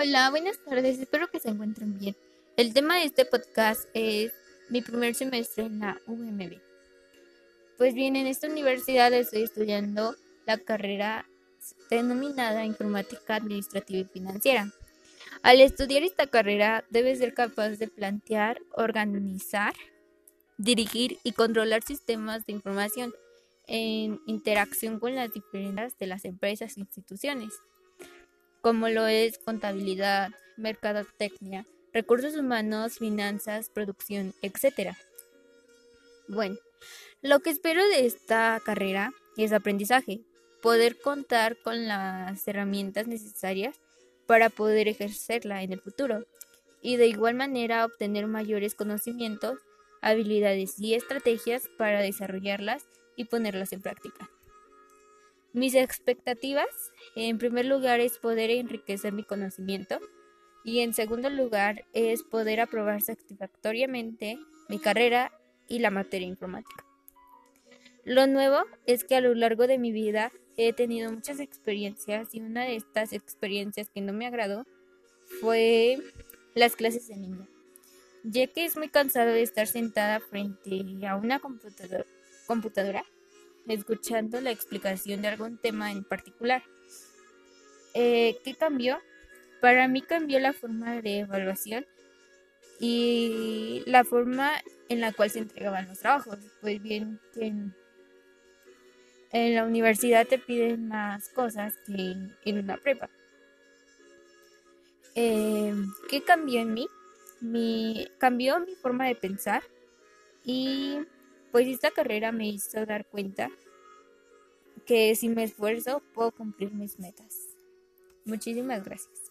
Hola, buenas tardes, espero que se encuentren bien. El tema de este podcast es mi primer semestre en la UMB. Pues bien, en esta universidad estoy estudiando la carrera denominada Informática Administrativa y Financiera. Al estudiar esta carrera debes ser capaz de plantear, organizar, dirigir y controlar sistemas de información en interacción con las diferentes de las empresas e instituciones como lo es contabilidad, mercadotecnia, recursos humanos, finanzas, producción, etc. Bueno, lo que espero de esta carrera es aprendizaje, poder contar con las herramientas necesarias para poder ejercerla en el futuro y de igual manera obtener mayores conocimientos, habilidades y estrategias para desarrollarlas y ponerlas en práctica. Mis expectativas, en primer lugar, es poder enriquecer mi conocimiento y en segundo lugar es poder aprobar satisfactoriamente mi carrera y la materia informática. Lo nuevo es que a lo largo de mi vida he tenido muchas experiencias y una de estas experiencias que no me agradó fue las clases en línea, ya que es muy cansado de estar sentada frente a una computadora escuchando la explicación de algún tema en particular. Eh, ¿Qué cambió? Para mí cambió la forma de evaluación y la forma en la cual se entregaban los trabajos. Pues bien, en, la universidad te piden más cosas que en una prepa. Eh, ¿Qué cambió en mí? Mi, cambió mi forma de pensar y pues esta carrera me hizo dar cuenta que si me esfuerzo puedo cumplir mis metas. Muchísimas gracias.